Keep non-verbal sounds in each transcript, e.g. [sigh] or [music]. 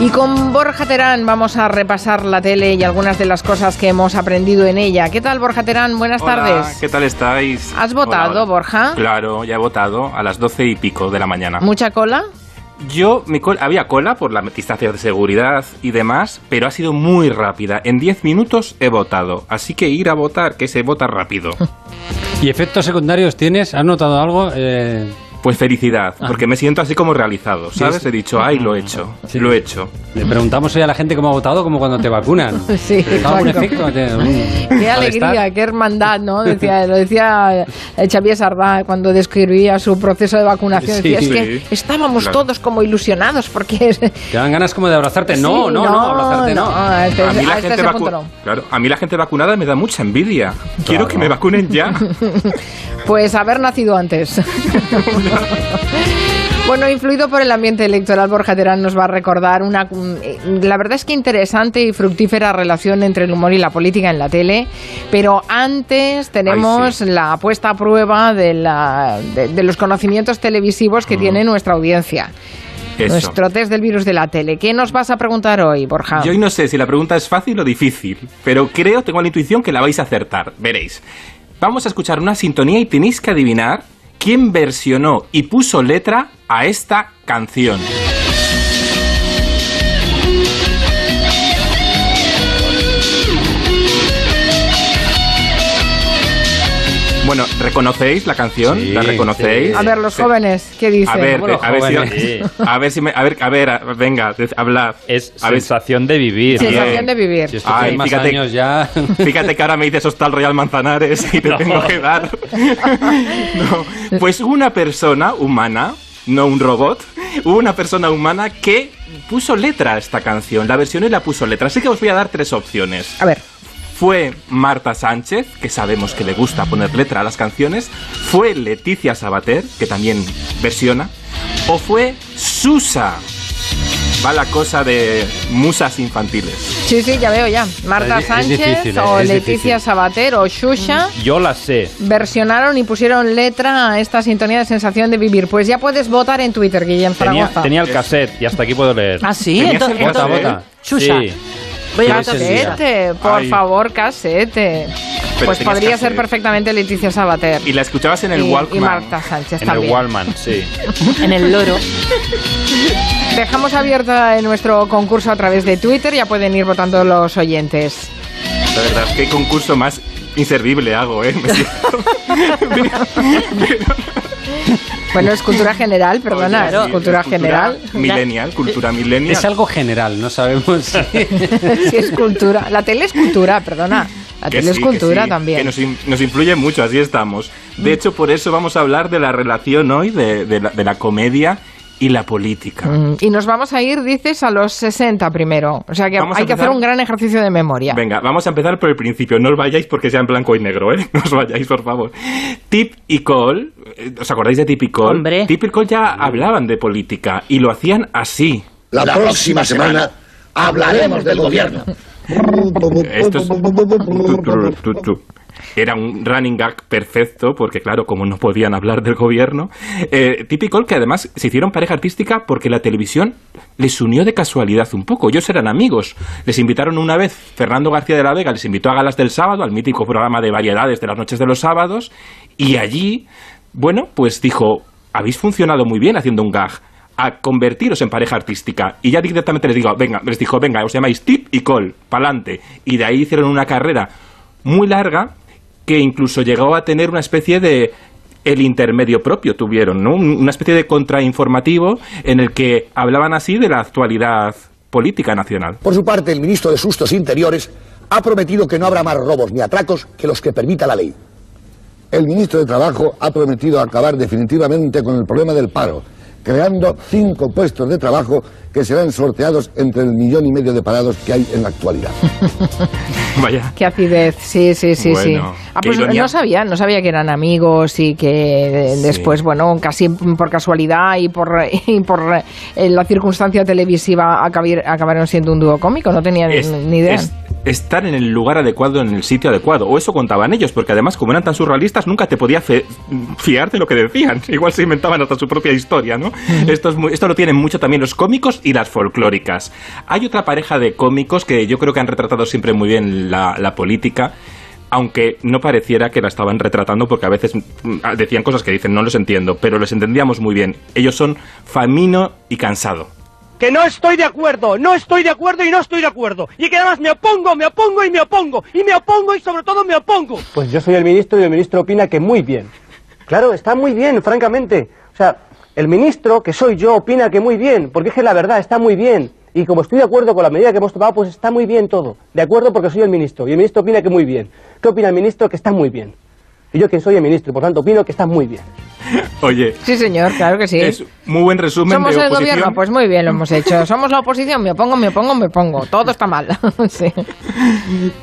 Y con Borja Terán vamos a repasar la tele y algunas de las cosas que hemos aprendido en ella. ¿Qué tal, Borja Terán? Buenas Hola, tardes. ¿Qué tal estáis? ¿Has votado, Hola, hola. Borja? Claro, ya he votado a las doce y pico de la mañana. ¿Mucha cola? Yo, mi col- había cola por la distancia de seguridad y demás, pero ha sido muy rápida. En 10 minutos he votado. Así que ir a votar, que se vota rápido. [laughs] ¿Y efectos secundarios tienes? ¿Has notado algo? Eh, Pues felicidad, porque me siento así como realizado, ¿sabes? He dicho, ay, lo he hecho, Sí. lo he hecho. le preguntamos hoy a la gente cómo ha votado, como cuando te vacunan. [laughs] Sí, ¿Te da algún exacto. efecto? ¿Te- un [laughs] Qué alegría, qué hermandad, ¿no? [laughs] Decía, lo decía eh, Xavier Sardá cuando describía su proceso de vacunación. Sí, decía, es sí. que estábamos Claro. todos como ilusionados porque... ¿Te dan ganas como de abrazarte? No, Sí, no, no, abrazarte no. a este- A mí, la a gente ese vacu- punto no. claro, a mí la gente vacunada me da mucha envidia. Quiero que me vacunen ya. Pues haber nacido antes. [laughs] Bueno, influido por el ambiente electoral, Borja Terán nos va a recordar una, mm, la verdad es que interesante y fructífera relación entre el humor y la política en la tele. Pero antes tenemos Ay, sí. la puesta a prueba de, la- de- de los conocimientos televisivos que tiene nuestra audiencia. Eso. Nuestro test del virus de la tele. ¿Qué nos vas a preguntar hoy, Borja? Yo hoy no sé si la pregunta es fácil o difícil, pero creo, tengo la intuición que la vais a acertar. Veréis. Vamos a escuchar una sintonía y tenéis que adivinar quién versionó y puso letra a esta canción. ¿Reconocéis la canción? Sí, ¿La reconocéis? sí. A ver, los jóvenes, ¿qué dicen? A ver, a ver si, a ver si me, a ver, a ver, a- venga, de- hablad. Es A ver, sensación de vivir. Sensación de vivir. Si Ay, más fíjate- años ya... [laughs] Fíjate que ahora me dices Hostal Royal Manzanares y te [laughs] tengo que dar. [laughs] No. Pues una persona humana, no un robot, hubo una persona humana que puso letra a esta canción, la versión y la puso letra. Así que os voy a dar tres opciones. A ver. Fue Marta Sánchez, que sabemos que le gusta poner letra a las canciones. Fue Leticia Sabater, que también versiona. O fue Susa. Va la cosa de musas infantiles. Sí, sí, ya veo ya. Marta Es di- es Sánchez difícil, o eh, es Leticia difícil. Sabater o Shusha Yo la sé. versionaron y pusieron letra a esta sintonía de sensación de vivir. Pues ya puedes votar en Twitter, Guillem Tenía, Zaragoza. tenía el cassette y hasta aquí puedo leer. Ah, sí, entonces, el Vota, vota. Sí. Casete, por Ay. favor, casete. pues podría ser perfectamente Leticia Sabater. Y la escuchabas en el y, Walkman. y Marta Sánchez En también. el Wallman, sí. [laughs] en el loro. Dejamos abierta nuestro concurso a través de Twitter, ya pueden ir votando los oyentes. La verdad, qué concurso más inservible hago, ¿eh? [laughs] Bueno, es cultura general, perdona, Oye, es cultura general. Millennial, cultura millennial. Es algo general, no sabemos si... [laughs] Es cultura. La tele es cultura, perdona. La Que tele es que cultura sí, también. Que nos, in- nos influye mucho, así estamos. De hecho, por eso vamos a hablar de la relación hoy de, de la, de la comedia y la política. Mm, Y nos vamos a ir, dices, a los 60 primero. O sea que Vamos hay que hacer un gran ejercicio de memoria. Venga, vamos a empezar por el principio. No os vayáis porque sea en blanco y negro, ¿eh? [laughs] No os vayáis, por favor. Tip y Cole, eh, ¿os acordáis de Tip y Cole? Hombre. Tip y Cole ya hablaban de política y lo hacían así. La próxima semana hablaremos del gobierno. Esto es... Era un running gag perfecto, porque claro, como no podían hablar del gobierno. Eh, típico que además se hicieron pareja artística porque la televisión les unió de casualidad un poco. Ellos eran amigos. Les invitaron una vez, Fernando García de la Vega les invitó a Galas del Sábado, al mítico programa de variedades de las noches de los sábados, y allí, bueno, pues dijo, habéis funcionado muy bien haciendo un gag a convertiros en pareja artística. Y ya directamente les digo, venga, les dijo, venga, os llamáis Tip y Cole, pa'lante. Y de ahí hicieron una carrera muy larga que incluso llegó a tener una especie de el intermedio propio tuvieron, ¿no? Un- Una especie de contrainformativo en el que hablaban así de la actualidad política nacional. Por su parte, el ministro de Sustos Interiores ha prometido que no habrá más robos ni atracos que los que permita la ley. El ministro de Trabajo ha prometido acabar definitivamente con el problema del paro, creando cinco puestos de trabajo que serán sorteados entre el millón y medio de parados que hay en la actualidad. [laughs] Vaya. Qué acidez, sí, sí, sí, sí. Ah, pues ironía. no sabía, no sabía que eran amigos y que eh, Sí. después, bueno, casi por casualidad y por, [laughs] y por eh, la circunstancia televisiva acabaron siendo un dúo cómico, no tenía ni- Es- ni idea. es- estar en el lugar adecuado, en el sitio adecuado. O eso contaban ellos, porque además, como eran tan surrealistas, nunca te podía fiar de lo que decían. [laughs] Igual se inventaban hasta su propia historia, ¿no? esto, es muy- esto lo tienen mucho también los cómicos y las folclóricas. Hay otra pareja de cómicos que yo creo que han retratado siempre muy bien la, la política. Aunque no pareciera que la estaban retratando porque a veces mm, decían cosas que dicen no los entiendo, pero los entendíamos muy bien. Ellos son Famino y Cansado. Que no estoy de acuerdo, no estoy de acuerdo y no estoy de acuerdo. Y que además me opongo, me opongo y me opongo. Y me opongo y sobre todo me opongo. Pues yo soy el ministro y el ministro opina que muy bien. Claro, está muy bien, francamente. O sea, el ministro, que soy yo, opina que muy bien, porque es que la verdad está muy bien. Y como estoy de acuerdo con la medida que hemos tomado, pues está muy bien todo. De acuerdo porque soy el ministro. Y el ministro opina que muy bien. ¿Qué opina el ministro? Que está muy bien. Y yo que soy el ministro, por tanto, opino que está muy bien. Oye, Sí, señor, claro que sí. es muy buen resumen Somos de el oposición. gobierno, pues muy bien lo hemos hecho. Somos la oposición, me opongo, me opongo, me opongo. Todo está mal. [laughs] sí.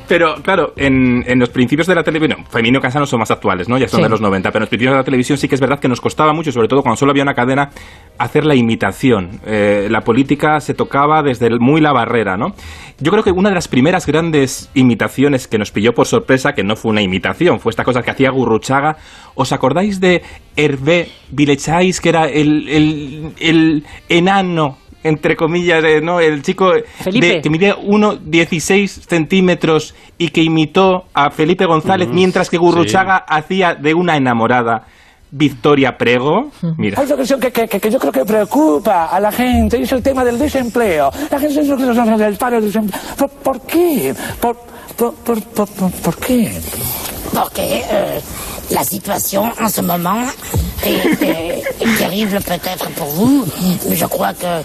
Pero claro, en, en los principios de la televisión, Femino y Cansado son más actuales, ¿no? Ya son Sí. de los 90, pero en los principios de la televisión sí que es verdad que nos costaba mucho, sobre todo cuando solo había una cadena, hacer la imitación. Eh, la política se tocaba desde muy la barrera, ¿no? Yo creo que una de las primeras grandes imitaciones que nos pilló por sorpresa, que no fue una imitación, fue esta cosa que hacía Gurruchaga. ¿Os acordáis de Hervé Vilechais, que era el, el, el enano entre comillas, eh, ¿no? El chico de- que midía 1,16 centímetros y que imitó a Felipe González, mientras que Gurruchaga hacía de una enamorada Victoria Prego. Mira. Hay otra cuestión que, que- que- que yo creo que preocupa a la gente y es el tema del desempleo. La gente dice que del paro del desempleo. ¿Por, por qué? ¿Por, por, por, por, por- por qué? Porque euh, la situation en ce moment est, est- est terrible peut-être pour vous, mais je crois que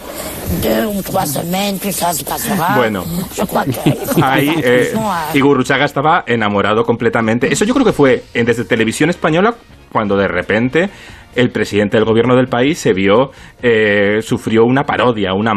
deux ou trois semaines, tout ça se passera. Bueno. Je crois qu'il faut Ahí, eh, attention à- y Gurruchaga estaba enamorado completamente. Eso yo creo que fue desde televisión española cuando de repente el presidente del gobierno del país se vio, eh, sufrió una parodia, una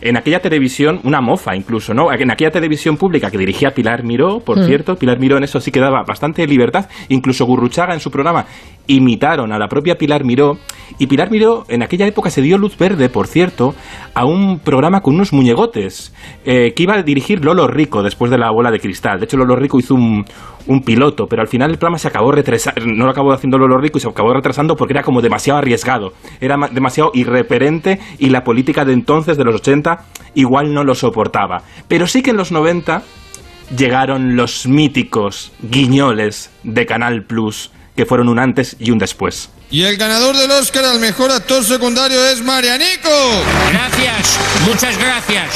en aquella televisión, una mofa incluso, ¿no? En aquella televisión pública que dirigía Pilar Miró, por Mm. cierto, Pilar Miró en eso sí que daba bastante libertad, incluso Gurruchaga en su programa imitaron a la propia Pilar Miró, y Pilar Miró en aquella época se dio luz verde, por cierto, a un programa con unos muñegotes, eh, que iba a dirigir Lolo Rico después de la bola de cristal. De hecho, Lolo Rico hizo un, un piloto, pero al final el programa se acabó retrasando, no lo acabó haciendo Lolo Rico y se acabó retrasando porque era como demasiado arriesgado, era ma- demasiado irreverente y la política de entonces, de los 80, igual no lo soportaba. Pero sí que en los 90 llegaron los míticos guiñoles de Canal Plus, que fueron un antes y un después. Y el ganador del Oscar al mejor actor secundario es Marianico. Gracias, muchas gracias.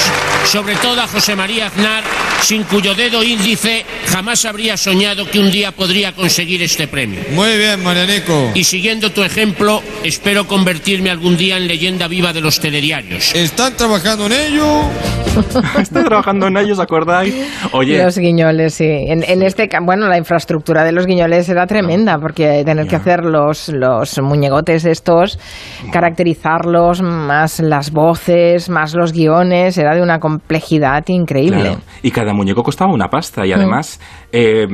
Sobre todo a José María Aznar, sin cuyo dedo índice jamás habría soñado que un día podría conseguir este premio. Muy bien, Marianico. Y siguiendo tu ejemplo, espero convertirme algún día en leyenda viva de los telediarios. ¿Están trabajando en ello? [laughs] Está trabajando en ellos, ¿acordáis? Oye, Los guiñoles, sí. En, en este, bueno, la infraestructura de los guiñoles era tremenda, porque tener que hacer los, los muñegotes estos, caracterizarlos, más las voces, más los guiones, era de una complejidad increíble. Claro. Y cada muñeco costaba una pasta y además eh,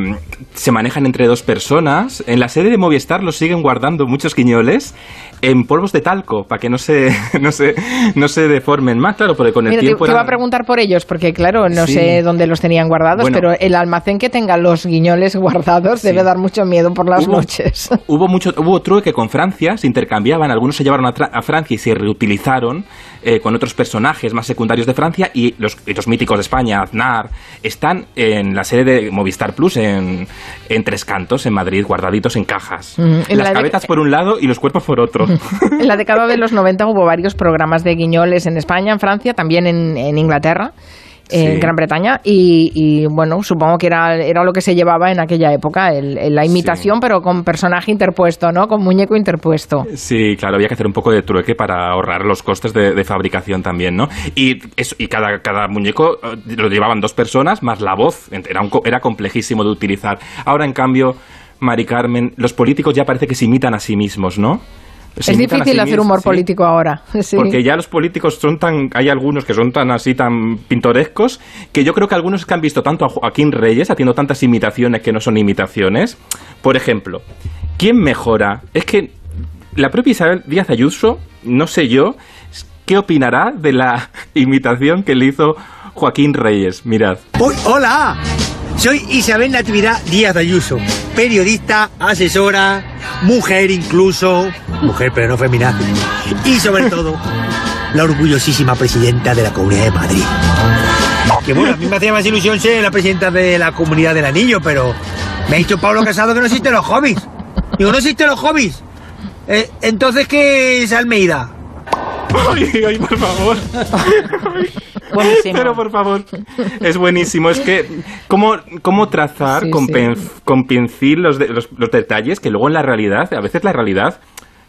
se manejan entre dos personas. En la serie de Movistar los siguen guardando muchos guiñoles en polvos de talco para que no se, [laughs] no se, no se deformen más, claro, porque con el Mira, te, tiempo te iba a preguntar por ellos, porque claro, no Sí. sé dónde los tenían guardados, Bueno. pero el almacén que tenga los guiñoles [laughs] guardados debe dar mucho miedo por las Hubo- noches. Hubo mucho, hubo trueque con Francia, se intercambiaban, algunos se llevaron a, Francia y se reutilizaron eh, con otros personajes más secundarios de Francia y los, y los míticos de España, Aznar, están en la serie de Movistar Plus en, en Tres Cantos, en Madrid, guardaditos en cajas. Mm, en Las la cabezas por un lado y los cuerpos por otro. En la década de los 90 hubo varios programas de guiñoles en España, en Francia, también en, en Inglaterra. En Sí. Gran Bretaña y, y, bueno, supongo que era, era lo que se llevaba en aquella época, el- el- la imitación pero con personaje interpuesto, ¿no? Con muñeco interpuesto. Sí, claro, había que hacer un poco de trueque para ahorrar los costes de, de fabricación también, ¿no? Y, eso, y cada, cada muñeco eh, lo llevaban dos personas más la voz, era, un era complejísimo de utilizar. Ahora, en cambio, Mari Carmen, los políticos ya parece que se imitan a sí mismos, ¿no? Es difícil sí hacer humor sí. político ahora. [laughs] sí. Porque ya los políticos son tan. Hay algunos que son tan así, tan pintorescos, que yo creo que algunos que han visto tanto a Joaquín Reyes haciendo tantas imitaciones que no son imitaciones. Por ejemplo, ¿quién mejora? Es que la propia Isabel Díaz Ayuso, no sé yo, ¿qué opinará de la [laughs] imitación que le hizo Joaquín Reyes? Mirad. Uy, hola, Soy Isabel Natividad Díaz Ayuso, periodista, asesora, mujer incluso, mujer pero no feminazi, y sobre [laughs] todo, la orgullosísima presidenta de la Comunidad de Madrid. Que bueno, a mí me hacía más ilusión ser la presidenta de la Comunidad del Anillo, pero me ha dicho Pablo Casado que no existen los hobbies. Digo, no existen los hobbies. Eh, entonces, ¿qué es Almeida? Ay, ay, por favor. [laughs] Buenísimo. Pero por favor, es buenísimo. Es que, ¿cómo, cómo trazar Sí, con, sí. pen- con pincel los, de- los, los detalles que luego en la realidad, a veces la realidad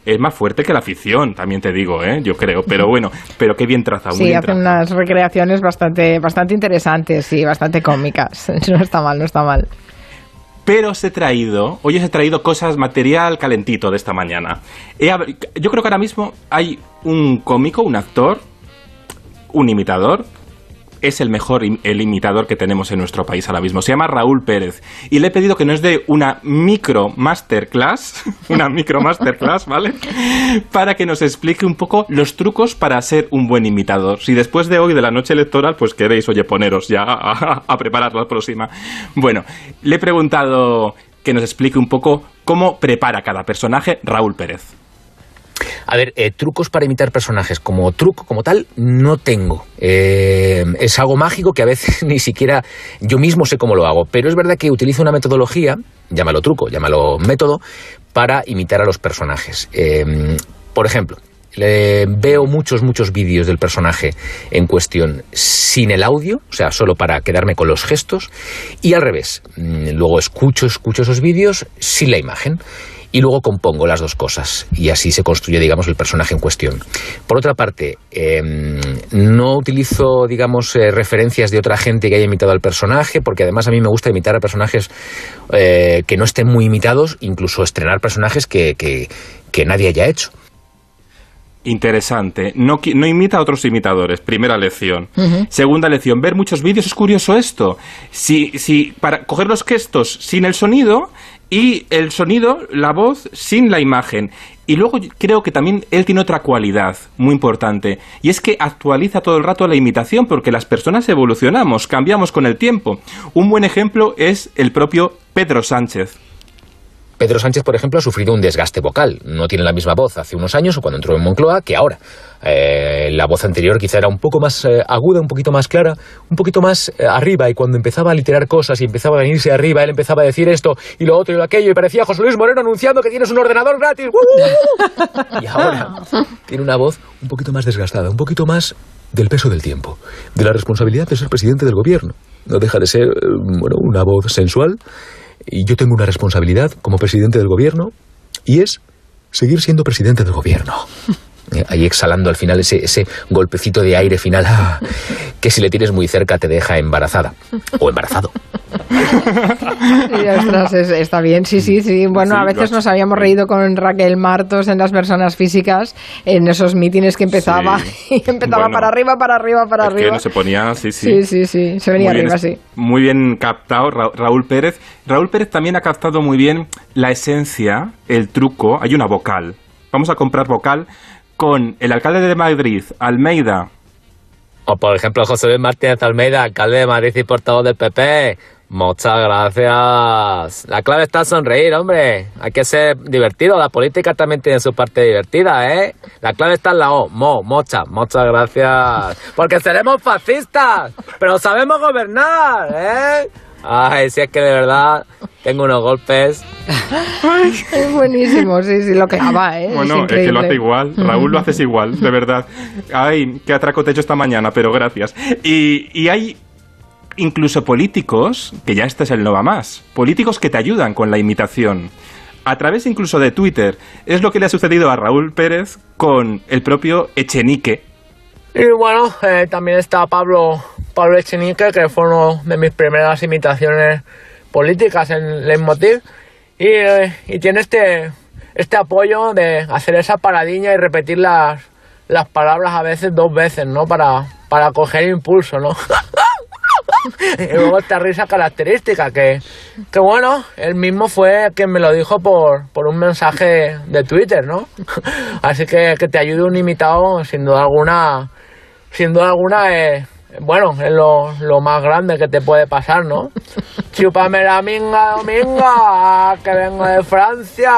es más fuerte que la ficción, también te digo, ¿eh? Yo creo. Pero bueno, pero qué bien trazado, Sí, bien hacen trazado. unas recreaciones bastante, bastante interesantes y bastante cómicas. [laughs] No está mal, no está mal. Pero os he traído, hoy os he traído cosas, material calentito de esta mañana. He yo creo que ahora mismo hay un cómico, un actor, un imitador. Es el mejor el imitador que tenemos en nuestro país ahora mismo. Se llama Raúl Pérez. Y le he pedido que nos dé una micro masterclass, [laughs] una micro masterclass, ¿vale? Para que nos explique un poco los trucos para ser un buen imitador. Si después de hoy, de la noche electoral, pues queréis, oye, poneros ya a, a preparar la próxima. Bueno, le he preguntado que nos explique un poco cómo prepara cada personaje Raúl Pérez. A ver, eh, trucos para imitar personajes como truco, como tal, no tengo. Eh, es algo mágico que a veces [laughs] ni siquiera yo mismo sé cómo lo hago. Pero es verdad que utilizo una metodología, llámalo truco, llámalo método, para imitar a los personajes. Eh, por ejemplo, le- veo muchos, muchos vídeos del personaje en cuestión sin el audio, o sea, solo para quedarme con los gestos, y al revés. Mm, Luego escucho, escucho esos vídeos sin la imagen y luego compongo las dos cosas y así se construye, digamos, el personaje en cuestión. Por otra parte, em, no utilizo, digamos, eh, referencias de otra gente que haya imitado al personaje, porque además a mí me gusta imitar a personajes eh, que no estén muy imitados, incluso estrenar personajes que, que- que nadie haya hecho. Interesante. No, no imita a otros imitadores. Primera lección. Segunda lección. Ver muchos vídeos es curioso esto. Si, si para coger los gestos sin el sonido y el sonido, la voz sin la imagen. Y luego creo que también él tiene otra cualidad muy importante y es que actualiza todo el rato la imitación porque las personas evolucionamos, cambiamos con el tiempo. Un buen ejemplo es el propio Pedro Sánchez. Pedro Sánchez, por ejemplo, ha sufrido un desgaste vocal. No tiene la misma voz hace unos años o cuando entró en Moncloa que ahora. Eh, la voz anterior quizá era un poco más eh, aguda, un poquito más clara, un poquito más eh, arriba y cuando empezaba a literar cosas y empezaba a venirse arriba, él empezaba a decir esto y lo otro y lo aquello y parecía José Luis Moreno anunciando que tienes un ordenador gratis. ¡Uh! Y ahora tiene una voz un poquito más desgastada, un poquito más del peso del tiempo, de la responsabilidad de ser presidente del gobierno. No deja de ser, bueno, una voz sensual y yo tengo una responsabilidad como presidente del gobierno y es seguir siendo presidente del gobierno. [laughs] Eh, Ahí exhalando al final ese, ese golpecito de aire final ah, que si le tienes muy cerca te deja embarazada o embarazado. [laughs] Sí, ostras, es- está bien, sí, sí, sí. Bueno, Sí, a veces nos habíamos reído con Raquel Martos en las personas físicas, en esos mítines que empezaba [laughs] y empezaba Bueno. para arriba, para arriba, para Es que arriba. no se ponía, sí, sí. Sí, sí, sí, se venía Muy bien, arriba, es- sí. Muy bien captado Ra- Raúl Pérez. Raúl Pérez también ha captado muy bien la esencia, el truco. Hay una vocal. Vamos a comprar vocal con el alcalde de Madrid, Almeida. O por ejemplo José Luis Martínez Almeida, alcalde de Madrid y portavoz del PP. Muchas gracias. La clave está en sonreír, hombre. Hay que ser divertido. La política también tiene su parte divertida, ¿eh? La clave está en la O. Mo, mocha. Muchas gracias. Porque seremos fascistas, pero sabemos gobernar, ¿eh? Ay, si es que de verdad tengo unos golpes. Es buenísimo, sí, sí, lo clava, ¿eh? Bueno, es, que lo hace igual. Raúl lo haces igual, de verdad. Ay, qué atraco te he hecho esta mañana, pero gracias. Y, y hay incluso políticos, que ya este es el no va más, políticos que te ayudan con la imitación. A través incluso de Twitter. Es lo que le ha sucedido a Raúl Pérez con el propio Echenique. Y bueno, eh, también está Pablo, Pablo Echenique, que fue una de mis primeras imitaciones políticas en Leitmotiv. Y, eh, y tiene este, este apoyo de hacer esa paradilla y repetir las, las palabras a veces dos veces, ¿no? Para, para coger impulso, ¿no? [laughs] y luego esta risa característica que, que bueno, él mismo fue quien me lo dijo por, por un mensaje de Twitter, ¿no? [laughs] Así que que te ayude un imitado, sin duda alguna, sin duda alguna, eh, bueno, es lo, lo más grande que te puede pasar, ¿no? [laughs] Chúpame la minga, dominga, que vengo de Francia.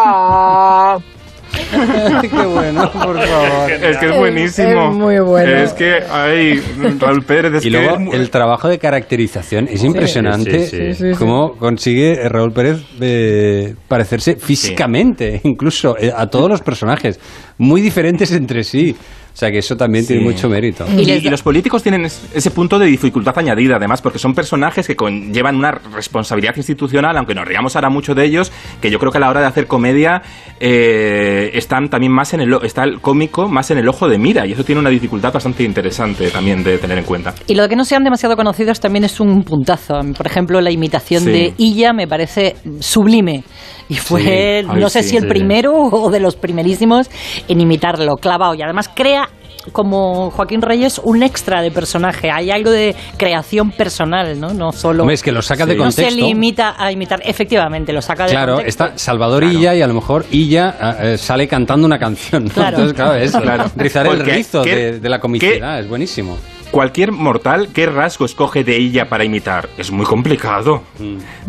[laughs] Qué bueno, por favor. Es que es buenísimo. Es muy bueno. Es que, ay, Raúl Pérez, es Y que luego es muy- el trabajo de caracterización es impresionante. Sí, sí, sí. Sí, sí, Cómo consigue Raúl Pérez eh, parecerse físicamente, incluso eh, a todos los personajes, muy diferentes entre sí. O sea que eso también tiene mucho mérito. Y, y los políticos tienen es- ese punto de dificultad añadida, además, porque son personajes que conllevan una responsabilidad institucional, aunque nos riamos ahora mucho de ellos, que yo creo que a la hora de hacer comedia eh, están también más en el o- está el cómico más en el ojo de mira, y eso tiene una dificultad bastante interesante también de tener en cuenta. Y lo de que no sean demasiado conocidos también es un puntazo. Por ejemplo, la imitación Sí. de Illa me parece sublime. Y fue, Sí. Ay, no sé sí, si el sí. primero o de los primerísimos en imitarlo, clavado. Y además crea, como Joaquín Reyes, un extra de personaje. Hay algo de creación personal, ¿no? No solo... Hombre, es que lo saca de No se contexto. limita a imitar, efectivamente, lo saca de Claro, contexto. está Salvador Illa y a lo mejor Illa eh, sale cantando una canción. ¿no? Claro. Entonces, claro, es Claro. rizar el rizo ¿qué- de, de la comicidad, es buenísimo. Cualquier mortal, ¿qué rasgo escoge de ella para imitar? Es muy complicado,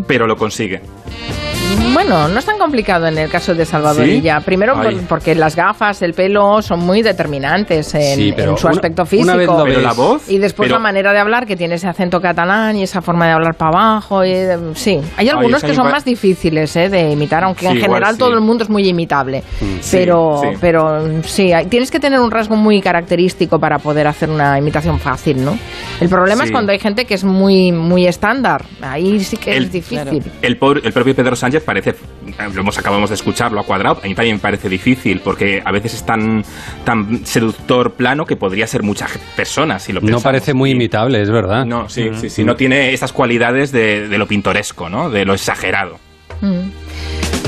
pero lo consigue. Bueno, no es tan complicado en el caso de Salvador ¿Sí? Illa. Primero por- porque las gafas, el pelo son muy determinantes en, Sí, pero en su aspecto una físico. vez lo Pero la voz, Y después pero- la manera de hablar, que tiene ese acento catalán y esa forma de hablar para abajo. y, eh, sí, hay algunos que son más difíciles eh, de imitar, aunque Sí, en igual general sí. todo el mundo es muy imitable. Sí, pero, sí. pero mm, sí, hay- tienes que tener un rasgo muy característico para poder hacer una imitación fácil, ¿no? El problema es cuando hay gente que es muy, muy estándar. Ahí sí que El- es difícil. El propio Pedro Sánchez parece, lo hemos, acabamos de escucharlo a cuadrado, a mí también me parece difícil, porque a veces es tan, tan seductor plano que podría ser muchas personas, si lo No parece muy imitable, es verdad. No, sí, sí, sí, no tiene esas cualidades de, de lo pintoresco, ¿no? De lo exagerado. Mm.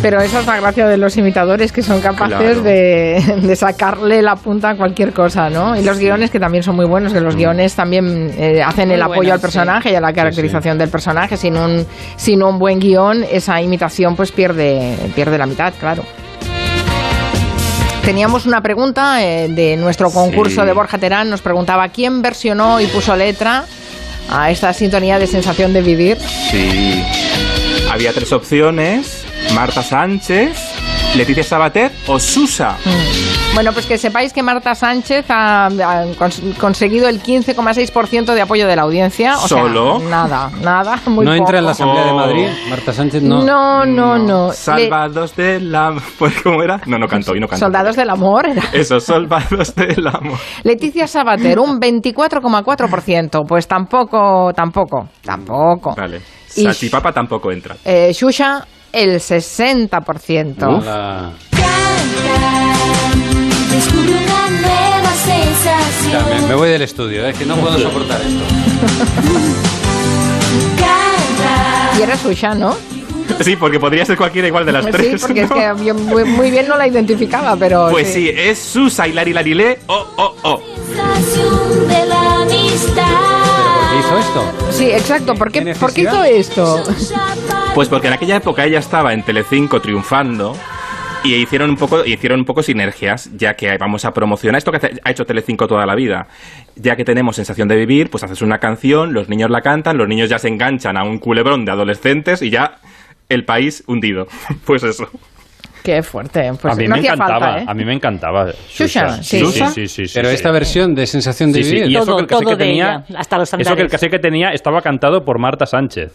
Pero esa es la gracia de los imitadores que son capaces Claro. de, de sacarle la punta a cualquier cosa, ¿no? Y los guiones que también son muy buenos, que los Mm. guiones también eh, hacen Muy el apoyo buenos, al personaje y a la caracterización del personaje. Sin un, sin un buen guion, esa imitación pues pierde, pierde la mitad, claro. Teníamos una pregunta eh, de nuestro concurso Sí. de Borja Terán. Nos preguntaba quién versionó y puso letra a esta sintonía de sensación de vivir. Sí. Había tres opciones, Marta Sánchez, Leticia Sabater o Susa. Bueno, pues que sepáis que Marta Sánchez ha, ha cons- conseguido el 15,6% de apoyo de la audiencia. O sea, ¿Solo? nada, nada, muy no entra en la. Asamblea de Oh. Madrid, Marta Sánchez no. No, no, no. Le- Salvados del amor. [laughs] ¿Cómo era? No, no cantó, y no cantó. Soldados del amor. era. Eso, salvados del amor. Leticia Sabater, un 24,4%. Pues tampoco, tampoco, tampoco. Vale. Y- Salchipapa tampoco entra. Eh, el 60%. Hola. Ya, me, me voy del estudio, es que no puedo soportar esto. Y era Shusha, ¿no? Sí, porque podría ser cualquiera igual de las Sí, tres. porque es que yo muy, muy bien no la identificaba, pero. Pues sí, es Susa y Lari Larilé. Oh, oh, oh. Hizo esto? Sí, exacto. ¿Por qué, ¿Qué ¿por qué hizo esto? Pues porque en aquella época ella estaba en Telecinco triunfando y hicieron un poco hicieron un poco sinergias, ya que vamos a promocionar esto que ha hecho Telecinco toda la vida. Ya que tenemos sensación de vivir, pues haces una canción, los niños la cantan, los niños ya se enganchan a un culebrón de adolescentes y ya el país hundido. [laughs] Pues eso. Qué fuerte. Pues a mí no me encantaba, falta, ¿eh? a mí me encantaba. Shusha, sí. sí, sí, sí, sí, Pero sí. esta versión de sensación de Sí, sí, vivir. y eso Todo, que el todo que de tenía, ella, hasta los eso que el andares. cassette que tenía estaba cantado por Marta Sánchez.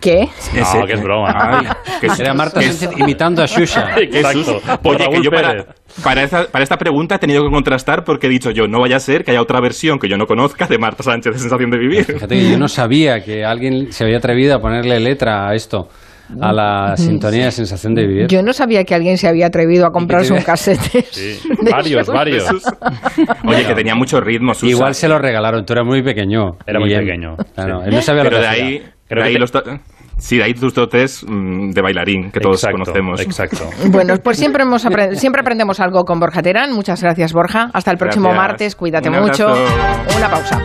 ¿Qué? No, que es broma. Ay, que es- Era Marta Sánchez imitando a Shusha. [laughs] Exacto, por Oye, que yo para, para, esta, para esta pregunta he tenido que contrastar porque he dicho yo, no vaya a ser que haya otra versión que yo no conozca de Marta Sánchez de Sensación de Vivir. Fíjate que yo no sabía que alguien se había atrevido a ponerle letra a esto, a la sintonía de sensación de vivir. Yo no sabía que alguien se había atrevido a comprarse un casete. [laughs] Sí, varios, [laughs] varios. Oye, que tenía mucho ritmo, Susa. Igual se lo regalaron, tú eras muy pequeño. Era muy pequeño, Claro, sí. él no sabía lo Pero que de hacía. ahí, Creo de ahí que te- los... to- Sí, de ahí tus dotes mm, de bailarín, que todos Exacto, conocemos. Exacto. [laughs] Bueno, pues siempre, hemos apre- siempre aprendemos algo con Borja Terán. Muchas gracias, Borja. Hasta el próximo Gracias. martes. Cuídate Un mucho. Una pausa.